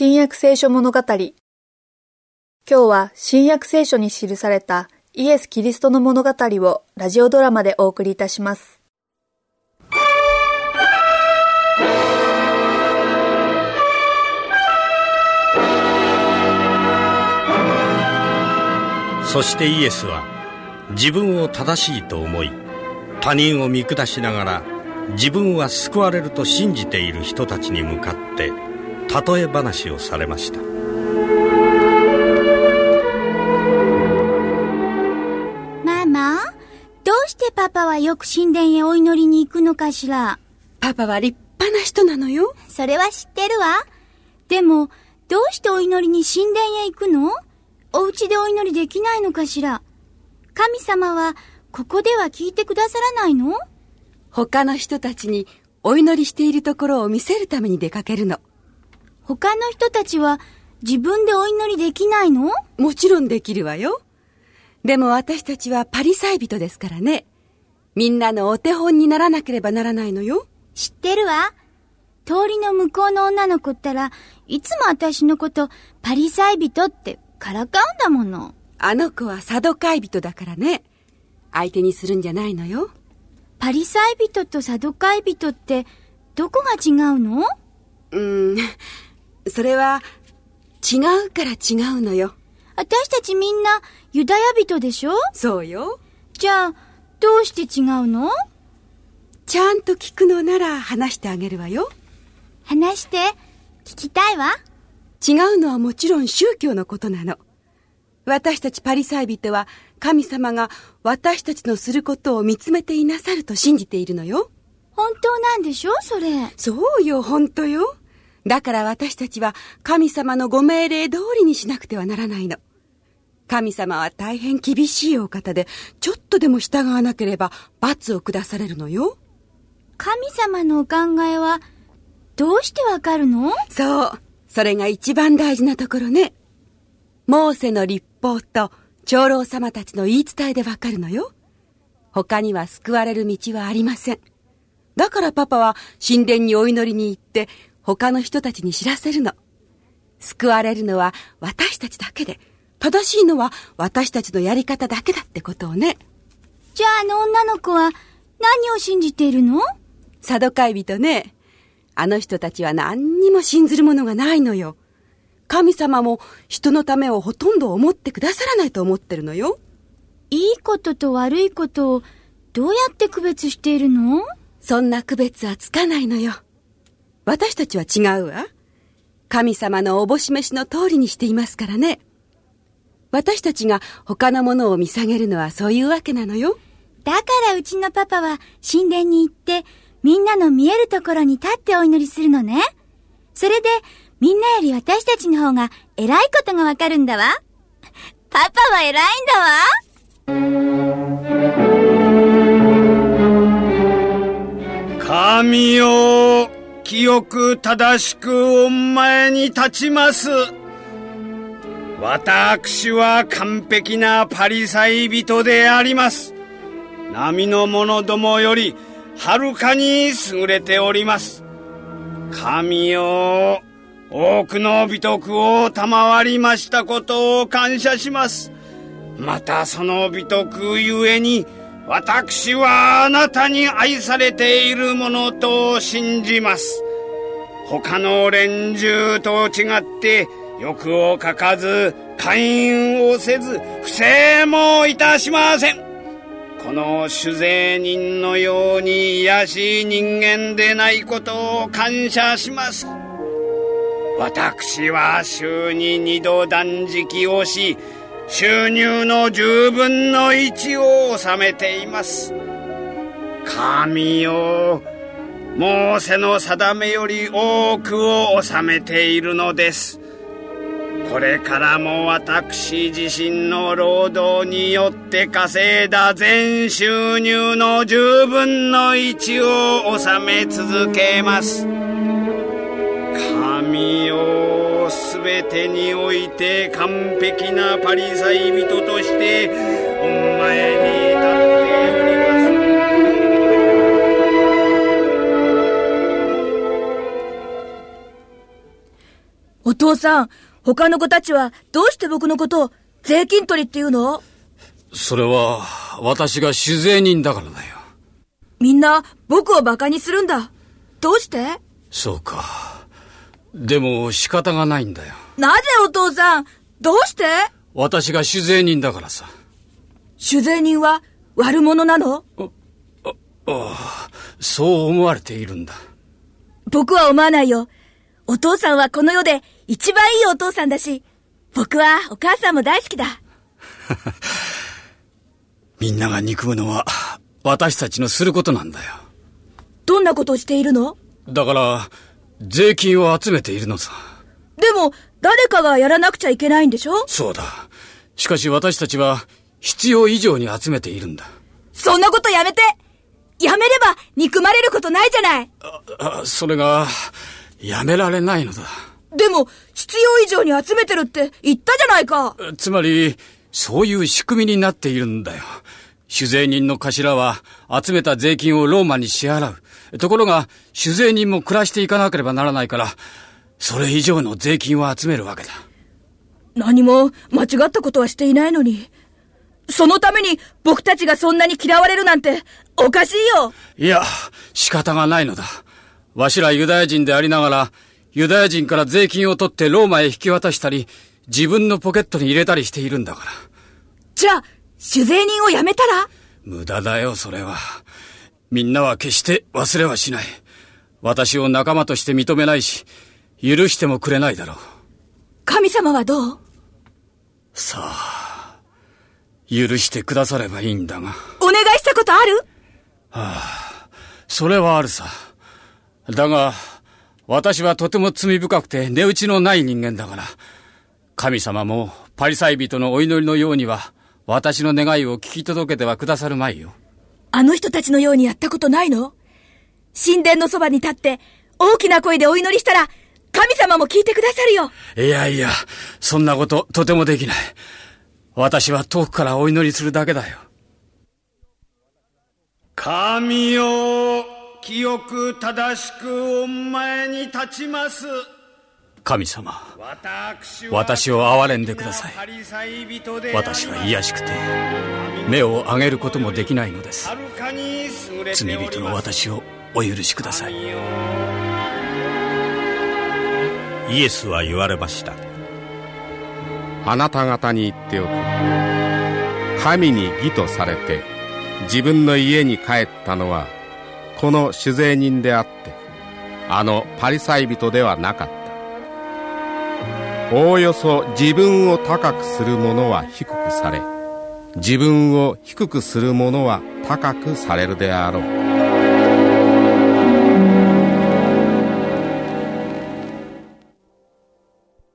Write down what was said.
新約聖書物語今日は新約聖書に記されたイエス・キリストの物語をラジオドラマでお送りいたします。そしてイエスは自分を正しいと思い他人を見下しながら自分は救われると信じている人たちに向かって例え話をされましたママ、どうしてパパはよく神殿へお祈りに行くのかしら？パパは立派な人なのよ。それは知ってるわ。でも、どうしてお祈りに神殿へ行くの？お家でお祈りできないのかしら？神様は、ここでは聞いてくださらないの？他の人たちにお祈りしているところを見せるために出かけるの。他の人たちは自分でお祈りできないの？もちろんできるわよ。でも私たちはパリサイ人ですからね。みんなのお手本にならなければならないのよ。知ってるわ。通りの向こうの女の子ったらいつも私のことパリサイ人ってからかうんだもの。あの子はサドカイ人だからね。相手にするんじゃないのよ。パリサイ人とサドカイ人ってどこが違うの？うーん、それは違うから違うのよ。私たちみんなユダヤ人でしょ？そうよ。じゃあ、どうして違うの？ちゃんと聞くのなら話してあげるわよ。話して、聞きたいわ。違うのはもちろん宗教のことなの。私たちパリサイ人は神様が私たちのすることを見つめていなさると信じているのよ。本当なんでしょ？それ。そうよ、本当よ。だから私たちは神様のご命令通りにしなくてはならないの。神様は大変厳しいお方で、ちょっとでも従わなければ罰を下されるのよ。神様のお考えは、どうしてわかるの？そう。それが一番大事なところね。モーセの立法と長老様たちの言い伝えでわかるのよ。他には救われる道はありません。だからパパは神殿にお祈りに行って他の人たちに知らせるの。救われるのは私たちだけで、正しいのは私たちのやり方だけだってことをね。じゃああの女の子は何を信じているの？サドカイ人ね。あの人たちは何にも信ずるものがないのよ。神様も人のためをほとんど思ってくださらないと思ってるのよ。いいことと悪いことをどうやって区別しているの？そんな区別はつかないのよ。私たちは違うわ。神様のおぼし飯の通りにしていますからね。私たちが他のものを見下げるのはそういうわけなのよ。だからうちのパパは神殿に行ってみんなの見えるところに立ってお祈りするのね。それでみんなより私たちの方が偉いことがわかるんだわ。パパは偉いんだわ。神よ、清く正しくお前に立ちます。私は完璧なパリサイ人であります。波の者どもよりはるかに優れております。神よ、多くの美徳を賜りましたことを感謝します。またその美徳ゆえに、私はあなたに愛されているものと信じます。他の連中と違って欲をかかず、勧誘をせず、不正もいたしません。この酒税人のように癒しい人間でないことを感謝します。私は週に二度断食をし、収入の十分の一を納めています。神よ、モーセの定めより多くを納めているのです。これからも私自身の労働によって稼いだ全収入の十分の一を納め続けます。神よ、すべてにおいて完璧なパリサイ人としてお前に父父さん、他の子たちはどうして僕のことを税金取りって言うの？それは、私が酒税人だからだよ。みんな僕を馬鹿にするんだ。どうして？そうか。でも仕方がないんだよ。なぜお父さん？どうして？私が酒税人だからさ。酒税人は悪者なの？ああ、そう思われているんだ。僕は思わないよ。お父さんはこの世で一番いいお父さんだし、僕はお母さんも大好きだ。みんなが憎むのは、私たちのすることなんだよ。どんなことをしているの？だから、税金を集めているのさ。でも、誰かがやらなくちゃいけないんでしょ？そうだ。しかし私たちは、必要以上に集めているんだ。そんなことやめてやめれば憎まれることないじゃないあ、それが、やめられないのだ。でも、必要以上に集めてるって言ったじゃないかつまり、そういう仕組みになっているんだよ。酒税人の頭は集めた税金をローマに支払う。ところが、酒税人も暮らしていかなければならないから、それ以上の税金を集めるわけだ。何も間違ったことはしていないのに。そのために僕たちがそんなに嫌われるなんておかしいよいや、仕方がないのだ。わしらユダヤ人でありながら、ユダヤ人から税金を取ってローマへ引き渡したり、自分のポケットに入れたりしているんだから。じゃあ、酒税人を辞めたら？無駄だよ、それは。みんなは決して忘れはしない。私を仲間として認めないし、許してもくれないだろう。神様はどう？さあ、許してくださればいいんだが。お願いしたことある？それはあるさ。だが、私はとても罪深くて値打ちのない人間だから、神様もパリサイ人のお祈りのようには、私の願いを聞き届けてはくださるまいよ。あの人たちのようにやったことないの？神殿のそばに立って大きな声でお祈りしたら神様も聞いてくださるよいやいや、そんなこととてもできない。私は遠くからお祈りするだけだよ。神よ清く正しくお前に立ちます。神様、私私を憐れんでください。私は卑しくて、目を上げることもできないのです。罪人の私をお許しください。イエスは言われました。あなた方に言っておく。神に義とされて自分の家に帰ったのはこの酒税人であってあのパリサイ人ではなかった。おおよそ自分を高くする者は低くされ自分を低くする者は高くされるであろう。